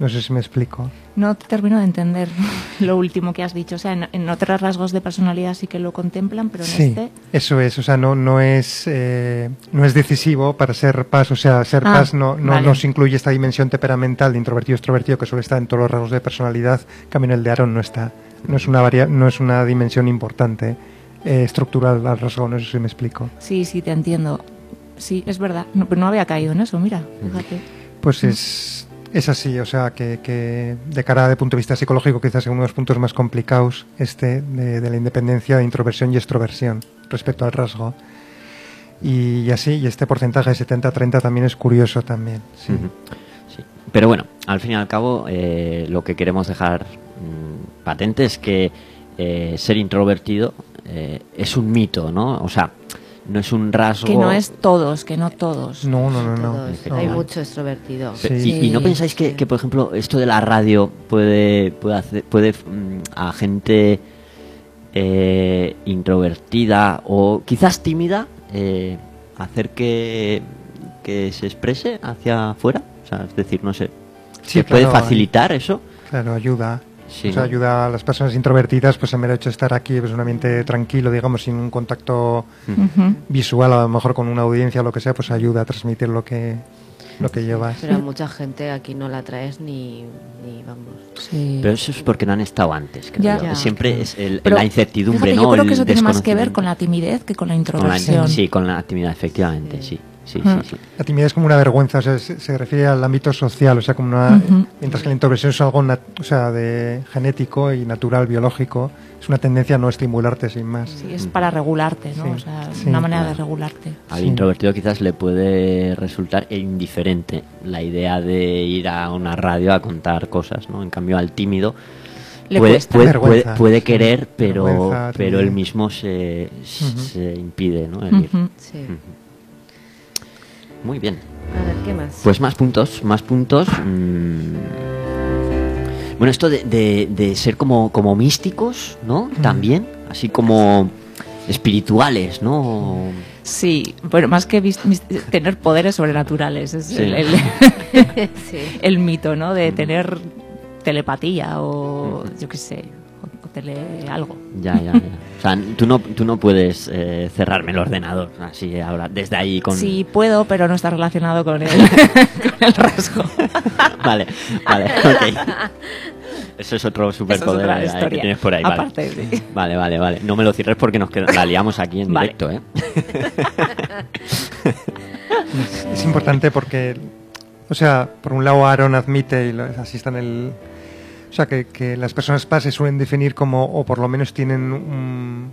No sé si me explico. No te termino de entender lo último que has dicho. O sea, en, en otros rasgos de personalidad sí que lo contemplan, pero en Sí, este... eso es, o sea, no, no es eh, no es decisivo para ser paz, o sea, ser Ah, paz no, no vale. nos incluye esta dimensión temperamental de introvertido extrovertido que suele estar en todos los rasgos de personalidad, en el de Aaron no está, no es una varia, no es una dimensión importante eh, estructural al rasgo, no sé si me explico. Sí, sí, te entiendo. Sí, es verdad. No, pero no había caído en eso, mira. Fíjate. Pues es, es así, o sea, que, que de cara de punto de vista psicológico quizás es uno de los puntos más complicados este de, la independencia de introversión y extroversión respecto al rasgo. Y, así, y este porcentaje de 70-30 también es curioso también. Sí. Pero bueno, al fin y al cabo, eh, lo que queremos dejar mm, patente es que eh, ser introvertido eh, es un mito, ¿no? O sea, no es un rasgo. Que no es todos, que no todos. No, no, no, no. Hay mucho extrovertido. Sí. Y, y no pensáis que, que, por ejemplo, esto de la radio puede, puede, hacer, puede mm, a gente eh, introvertida o quizás tímida eh, hacer que, que se exprese hacia afuera? O sea, es decir, no sé. Sí, ¿que puede facilitar eso? Claro, ayuda. Sí, O sea, ¿no? ayuda a las personas introvertidas, pues el mero hecho de estar aquí, pues un ambiente tranquilo, digamos, sin un contacto Ujú. visual, a lo mejor con una audiencia o lo que sea, pues ayuda a transmitir lo que, lo que llevas. Pero a mucha gente aquí no la traes ni, ni vamos. Sí. Pero eso es porque no han estado antes, creo Ya. yo. Ya. Siempre es el- Pero, la incertidumbre, fíjate, ¿no? Yo creo que eso tiene más que ver con la timidez que con la Con la- introversión. sí, con la actividad, efectivamente, sí. Sí, Sí, sí. La timidez es como una vergüenza, o sea, se, se refiere al ámbito social, o sea, como una, mientras que la introversión es algo nat- o sea, de genético y natural, biológico, es una tendencia a no estimularte sin más. Sí, es para regularte, ¿no? Sí, O sea, sí. una manera de regularte. Al Sí. introvertido quizás le puede resultar indiferente la idea de ir a una radio a contar cosas, ¿no? En cambio al tímido Le puede, puede, puede, querer, pero, pero él mismo se, se impide, ¿no? El ir. Sí. Muy bien. A ver, ¿qué más? Pues más puntos, más puntos. mm. Bueno, esto de, de- de ser como, como místicos, ¿no? También, así como espirituales, ¿no? Sí, bueno, más que tener poderes sobrenaturales, es Sí. el, el- el mito, ¿no? De tener telepatía o yo qué sé, tele algo. Ya, ya, ya. O sea, tú no, tú no puedes eh, cerrarme el ordenador así ahora, desde ahí con... Sí, puedo, pero no está relacionado con el, con el rasgo. Vale, vale, ok. Eso es otro superpoder otra ahí que tienes por ahí, vale. Sí. Vale, vale, vale. No me lo cierres porque nos la liamos aquí en Vale. directo, ¿eh? Es importante porque, o sea, por un lado Aaron admite, y lo- así está en el... O sea, que, que las personas PAS se suelen definir como, o por lo menos tienen un...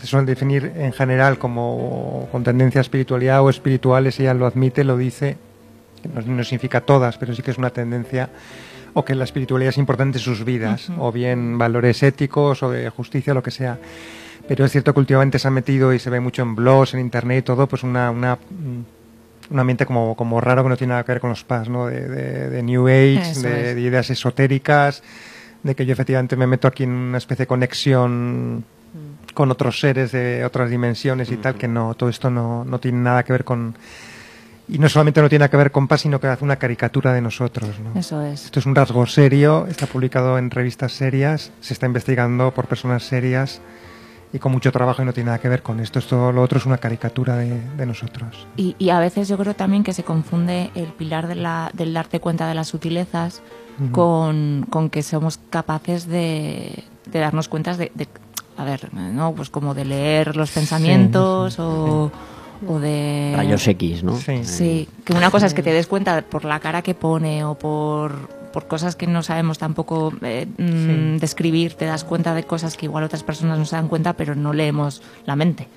Se suelen definir en general como con tendencia a espiritualidad o espirituales, ella lo admite, lo dice, que no, no significa todas, pero sí que es una tendencia, o que la espiritualidad es importante en sus vidas, o bien valores éticos o de justicia, lo que sea. Pero es cierto que últimamente se ha metido y se ve mucho en blogs, en internet y todo, pues una, una, mm, un ambiente como, como raro que no tiene nada que ver con los PAS, ¿no? De, de- de New Age, Eso de, es. de ideas esotéricas, de que yo efectivamente me meto aquí en una especie de conexión con otros seres de otras dimensiones y tal, que no, todo esto no, no tiene nada que ver con... Y no solamente no tiene nada que ver con PAS, sino que hace una caricatura de nosotros, ¿no? Eso es. Esto es un rasgo serio, está publicado en revistas serias, se está investigando por personas serias y con mucho trabajo y no tiene nada que ver con esto. Esto lo otro es una caricatura de, de nosotros. Y, y a veces yo creo también que se confunde el pilar de la, del darte cuenta de las sutilezas con, con que somos capaces de, de darnos cuenta de, de- a ver, ¿no? Pues como de leer los pensamientos sí, o, o de... Rayos X, ¿no? Sí. Sí, que una cosa es que te des cuenta por la cara que pone o por, por cosas que no sabemos tampoco eh, mm, Sí. describir, te das cuenta de cosas que igual otras personas no se dan cuenta, pero no leemos la mente.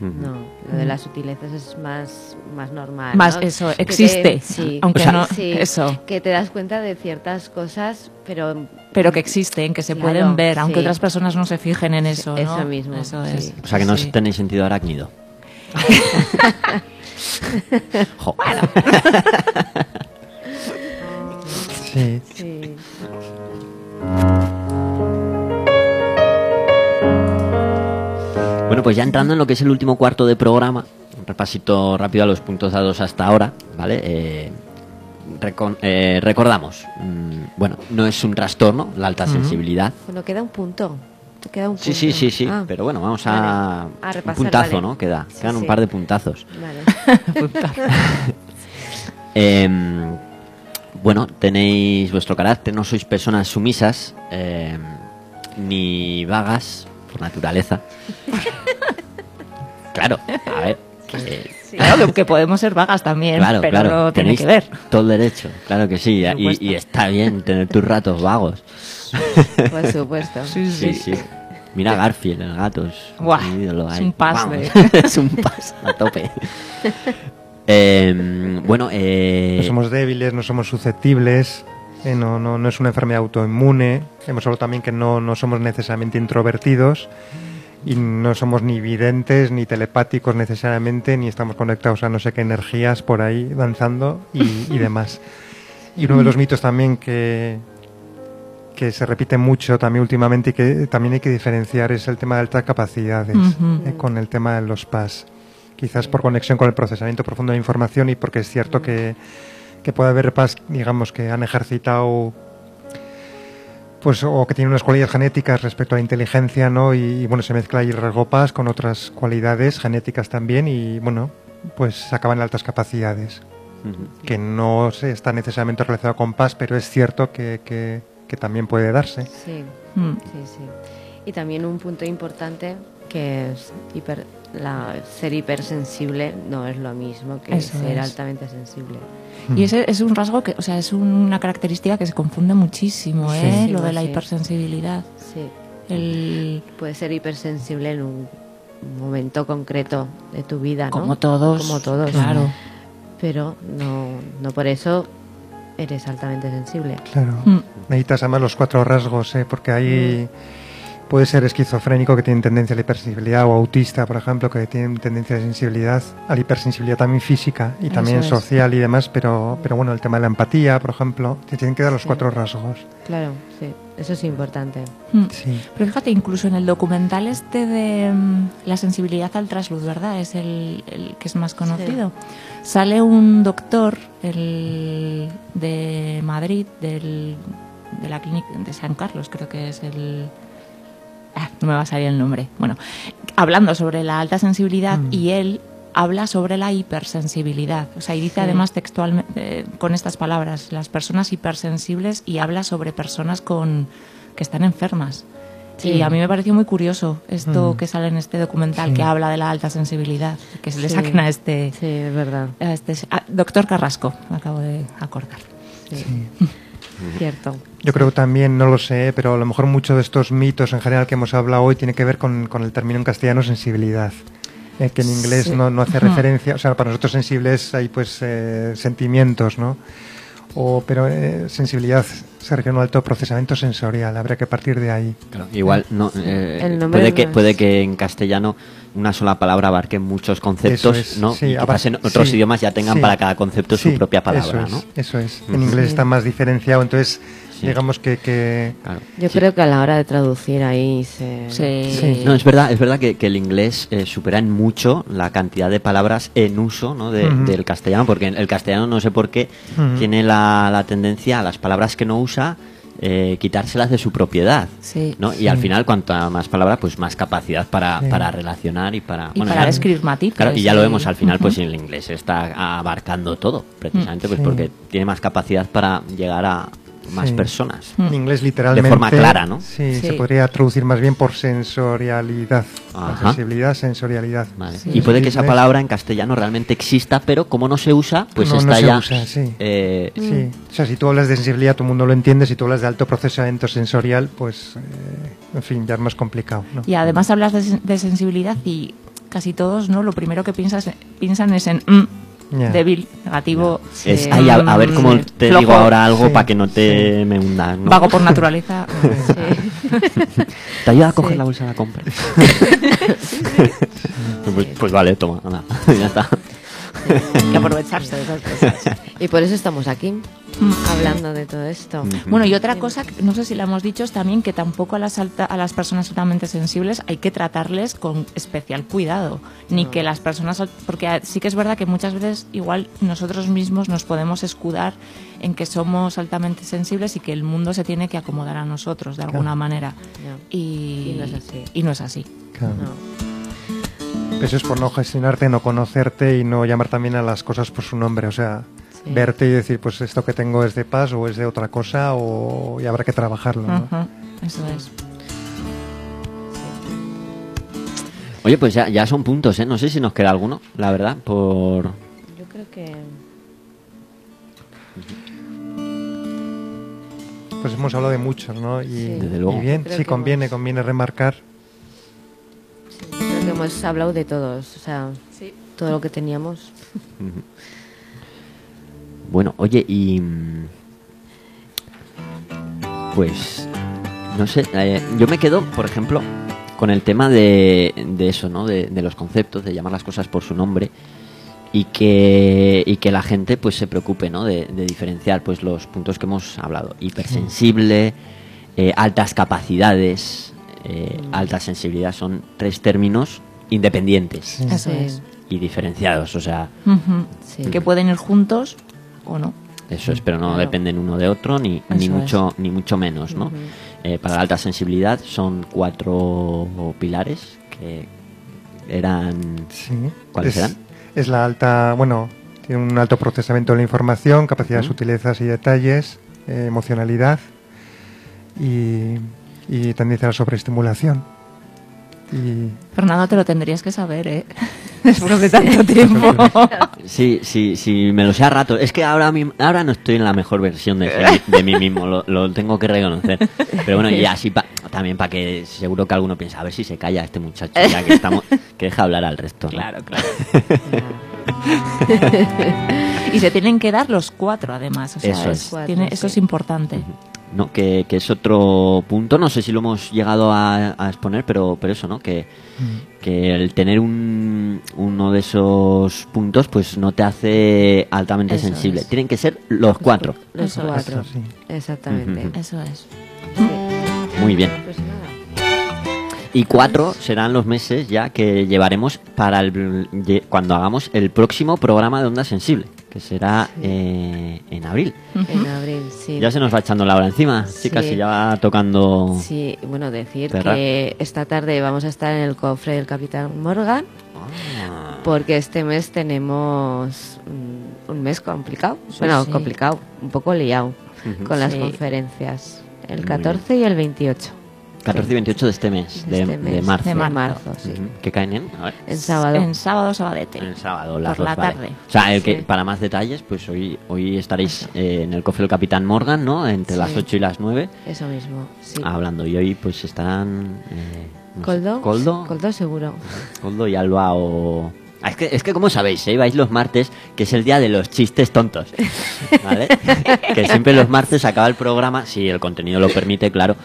No, lo de las sutilezas es más, más normal. Más ¿no? eso, Que te- existe, sí, aunque O sea, no, sí, eso, que te das cuenta de ciertas cosas, pero pero que existen, que se Claro, pueden ver, aunque sí. otras personas no se fijen en eso, ¿no? eso mismo, Eso sí. es. O sea que no sí. tenéis sentido arácnido. Jo. Sí. sí. Bueno, pues ya entrando en lo que es el último cuarto de programa, un repasito rápido a los puntos dados hasta ahora, ¿vale? Eh, recon- eh, recordamos, mm, bueno, no es un trastorno, la alta sensibilidad. Bueno, queda un punto. Queda un punto. Sí, sí, sí, sí, Ah, pero bueno, vamos a... Vale. A un puntazo, vale. ¿no? Queda, Sí, quedan un par de puntazos. Vale. Em, bueno, tenéis vuestro carácter, no sois personas sumisas, em, ni vagas por naturaleza. claro, a ver. que- Claro, que, podemos ser vagas también, claro, pero claro. no tiene tenéis que ver. Todo el derecho, claro que sí. Y, está bien tener tus ratos vagos. Por supuesto. Sí, Sí, sí. Mira a Garfield, el gato. Es, Buah, un ídolo es un pas de- es un pas a tope. Em, bueno, eh, No somos débiles, no somos susceptibles, eh, no, no, no es una enfermedad autoinmune. Hemos hablado también que no, no somos necesariamente introvertidos y no somos ni videntes ni telepáticos necesariamente, ni estamos conectados a no sé qué energías por ahí danzando y, y demás. Y uno de los mitos también que, que se repite mucho también últimamente y que también hay que diferenciar es el tema de altas capacidades eh, con el tema de los PAS. Quizás por conexión con el procesamiento profundo de información y porque es cierto que, que puede haber PAS, digamos, que han ejercitado pues o que tiene unas cualidades genéticas respecto a la inteligencia, ¿no? Y, y, bueno, se mezcla ahí el rasgo PAS con otras cualidades genéticas también y bueno, pues se acaban altas capacidades, que no se está necesariamente relacionado con PAS, pero es cierto que, que- que también puede darse. Sí, Mm. sí, sí. Y también un punto importante que es hiper, la, ser hipersensible no es lo mismo que Eso ser es. altamente sensible. Y ese es un rasgo que, o sea, es una característica que se confunde muchísimo, ¿eh? Sí. Lo de la Sí. hipersensibilidad. Sí, El, puedes ser hipersensible en un momento concreto de tu vida, ¿no? como todos. Como todos. Claro. Pero no, no por eso eres altamente sensible. Claro. Mm. Necesitas además los cuatro rasgos, ¿eh? porque ahí puede ser esquizofrénico que tiene tendencia a la hipersensibilidad o autista, por ejemplo, que tiene tendencia a la sensibilidad, a la hipersensibilidad también física y Eso también es. social y demás, pero, pero bueno, el tema de la empatía, por ejemplo, te tienen que dar los Sí. cuatro rasgos. Claro, sí, eso es importante. Mm. Sí. Pero fíjate, incluso en el documental este de mm, la sensibilidad al trasluz, ¿verdad? Es el, el que es más conocido. Sale un doctor el, de Madrid, del, de la clínica de San Carlos, creo que es el... Ah, no me va a salir el nombre. Bueno, hablando sobre la alta sensibilidad Mm. y él habla sobre la hipersensibilidad. O sea, y dice Sí. además textualmente, eh, con estas palabras, las personas hipersensibles y habla sobre personas con que están enfermas. Sí. Y a mí me pareció muy curioso esto Mm. que sale en este documental Sí. que habla de la alta sensibilidad, que se le Sí. saquen a este, Sí, es verdad. a este a- doctor Carrasco, me acabo de acordar. Sí. Cierto. Yo creo que también, no lo sé, pero a lo mejor muchos de estos mitos en general que hemos hablado hoy tiene que ver con, con el término en castellano sensibilidad. eh, que en inglés Sí. no, no hace referencia, o sea, para nosotros sensibles hay pues eh, sentimientos, ¿no? O, pero eh, sensibilidad se refiere a un alto procesamiento sensorial, habría que partir de ahí. Claro, igual no eh, puede que no es- puede que en castellano una sola palabra abarque muchos conceptos, es, ¿no? sí, y quizás en otros sí, idiomas ya tengan sí. para cada concepto Sí, su propia palabra, eso ¿no? es, Eso es. En inglés Sí. está más diferenciado, entonces Sí. digamos que, que Claro. Yo Sí. creo que a la hora de traducir ahí se... Sí. Sí. No, es verdad, es verdad que, que el inglés eh, supera en mucho la cantidad de palabras en uso ¿no? de- del castellano, porque el castellano no sé por qué tiene la, la tendencia a las palabras que no usa eh, quitárselas de su propiedad. Sí. ¿no? Y al final, cuanta más palabras, pues más capacidad para, Sí. para relacionar y para... Y para ya- escribir matices. Claro, y ya lo vemos al final, pues Ujú. el inglés está abarcando todo, precisamente, pues Sí. porque tiene más capacidad para llegar a más Sí. personas. Mm. en inglés literalmente... forma clara, ¿no? Sí, Sí. se podría traducir más bien por sensorialidad. Sensibilidad, sensorialidad. Vale. Sí. Y puede que esa palabra en castellano realmente exista, pero como no se usa, pues No, no está se ya. usa, sí. eh, Sí, o sea, si tú hablas de sensibilidad, todo el mundo lo entiende. Si tú hablas de alto procesamiento sensorial, pues, eh, en fin, ya es más complicado. ¿no? Y además hablas de, sen- de sensibilidad y casi todos, ¿no? Lo primero que piensas, piensan es en mm, Débil, negativo. es, eh, ay, a, a ver cómo mm, te flojo, digo ahora algo Sí, para que no te sí. me hundas. ¿no? Vago por naturaleza. ¿Te ayuda a coger Sí. la bolsa de la compra? pues, pues vale, toma, anda, ya está. Que aprovecharse de esas cosas. Y por eso estamos aquí, hablando de todo esto. Bueno, y otra cosa, que no sé si la hemos dicho, es también que tampoco a las, alta- a las personas altamente sensibles hay que tratarles con especial cuidado. Ni que las personas, porque sí que es verdad que muchas veces igual nosotros mismos nos podemos escudar en que somos altamente sensibles y que el mundo se tiene que acomodar a nosotros de alguna manera. No. Y, Y no es así. y no es así. Claro. Eso es por no gestionarte, no conocerte y no llamar también a las cosas por su nombre. O sea, Sí. verte y decir, pues esto que tengo es de paz o es de otra cosa o y habrá que trabajarlo. ¿no? Eso es. Oye, pues ya, ya son puntos, ¿eh? No sé si nos queda alguno, la verdad, por... Yo creo que... Pues hemos hablado de muchos, ¿no? Y, Sí. Desde luego. y bien, Creo sí, conviene, hemos- conviene remarcar. Que hemos hablado de todos, o sea, todo lo que teníamos. Bueno, oye, y... mm, Pues... No sé, eh, yo me quedo, por ejemplo, con el tema de, de eso, ¿no? De, de los conceptos, de llamar las cosas por su nombre y que, y que la gente pues se preocupe, ¿no? De, de diferenciar pues los puntos que hemos hablado. Hipersensible, eh, altas capacidades, eh, alta sensibilidad, son tres términos independientes. Eso es. y diferenciados, o sea... Ujú. Sí. Que pueden ir juntos o no. Eso es, pero no Claro. dependen uno de otro ni, ni mucho ni mucho menos, ¿no? Ujú. eh, para la alta sensibilidad son cuatro pilares que eran... Sí. ¿Cuáles es, eran? Es la alta, bueno, tiene un alto procesamiento de la información, capacidad de Ujú. sutilezas y detalles, eh, emocionalidad y, y tendencia a la sobreestimulación. Y Fernando, te lo tendrías que saber, ¿eh? Después de tanto tiempo. Sí, sí, sí, me lo sé a rato. Es que ahora, mi- ahora no estoy en la mejor versión de, ser- de mí mismo, lo, lo tengo que reconocer. Pero bueno, y así pa- también para que seguro que alguno piensa, a ver si se calla este muchacho, ya que estamos, que deja hablar al resto. ¿no? Claro, claro. y se tienen que dar los cuatro, además. O sea, Eso es- es. Cuatro, tiene- eso es importante. No, que, que es otro punto, no sé si lo hemos llegado a, a exponer, pero, pero eso, ¿no? Que, que el tener un, uno de esos puntos pues no te hace altamente Eso sensible. es. Tienen que ser los cuatro. Los cuatro. Sí. Exactamente. Eso es. Sí. Muy bien. Pues. Y cuatro serán los meses ya que llevaremos para el, cuando hagamos el próximo programa de Onda Sensible, que será eh, en abril. En abril, sí. Ya se nos va echando la hora encima, chicas, Sí. y ya va tocando... Sí, bueno, decir Cerrar. que esta tarde vamos a estar en el cofre del Capitán Morgan Ah. porque este mes tenemos un mes complicado. bueno, complicado, un poco liado con las conferencias. El Muy 14 y el 28 14 y 28 de este mes, de, de, este de mes, marzo. De de marzo. marzo, sí. Que caen en, a ver, En sábado. En sábado, sabadete. en el sábado, las Por la dos, vale. tarde. O sea, el que, Sí. para más detalles, pues hoy hoy estaréis eh, en el cofre del Capitán Morgan, ¿no? Entre las Sí. 8 y las 9, Eso mismo, sí. hablando. Y hoy pues estarán... eh, no sé, Coldo, Coldo, Coldo seguro. Coldo y Alba o... Ah, es que, es que como sabéis, ¿eh? vais los martes, que es el día de los chistes tontos, ¿vale? que siempre los martes acaba el programa, si el contenido lo permite, claro,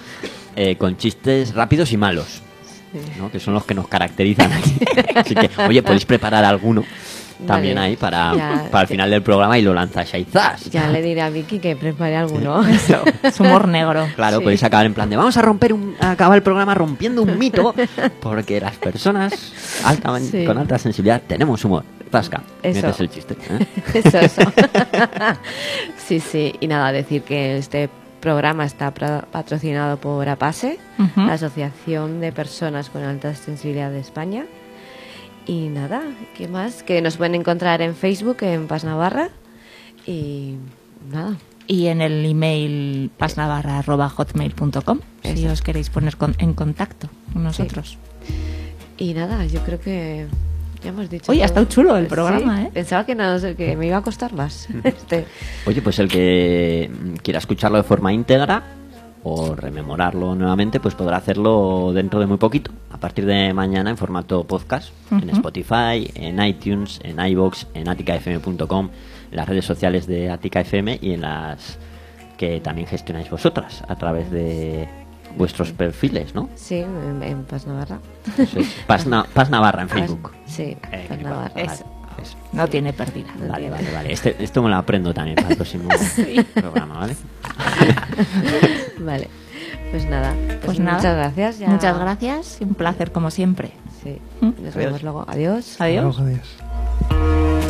eh, con chistes rápidos y malos, ¿no? que son los que nos caracterizan aquí. Así que, oye, podéis preparar alguno también Vale. ahí para, Ya, para el final del programa y lo lanzáis ahí, ¡zas! Ya le diré a Vicky que prepare alguno. Eso, es humor negro. Claro, Sí. podéis acabar en plan de vamos a romper un, a acabar el programa rompiendo un mito, porque las personas alta- Sí. con alta sensibilidad tenemos humor. Zasca, Eso. metes el chiste. ¿eh? Eso, eso. sí, sí. Y nada, decir que este programa está patrocinado por APASE, la Asociación de Personas con Alta Sensibilidad de España. Y nada, ¿qué más? Que nos pueden encontrar en Facebook, en Paz Navarra. Y nada, Y en el email pasnavarra.hotmail.com si os queréis poner con- en contacto con nosotros. y nada, yo creo que ya hemos dicho. Oye, ha estado chulo el Sí, programa, ¿eh? Pensaba que, no, que me iba a costar más. este. Oye, pues el que quiera escucharlo de forma íntegra o rememorarlo nuevamente, pues podrá hacerlo dentro de muy poquito, a partir de mañana en formato podcast, en. Spotify, en iTunes, en iBox, en aticafm.com, en las redes sociales de Atica FM y en las que también gestionáis vosotras a través de vuestros perfiles, ¿no? Sí, en, en Paz Navarra. Eso es. Paz, Na- Paz Navarra en Facebook. Sí, Eh, Paz Navarra. vale, Eso. eso. No tiene pérdida. Vale, vale, vale. Este- esto me lo aprendo también para el próximo programa, ¿vale? Vale. Pues nada. Pues, Pues nada. Muchas gracias. ya- Muchas gracias y un placer como siempre. Sí. Mm. Nos Adiós. vemos luego. Adiós. Adiós. Adiós. I'm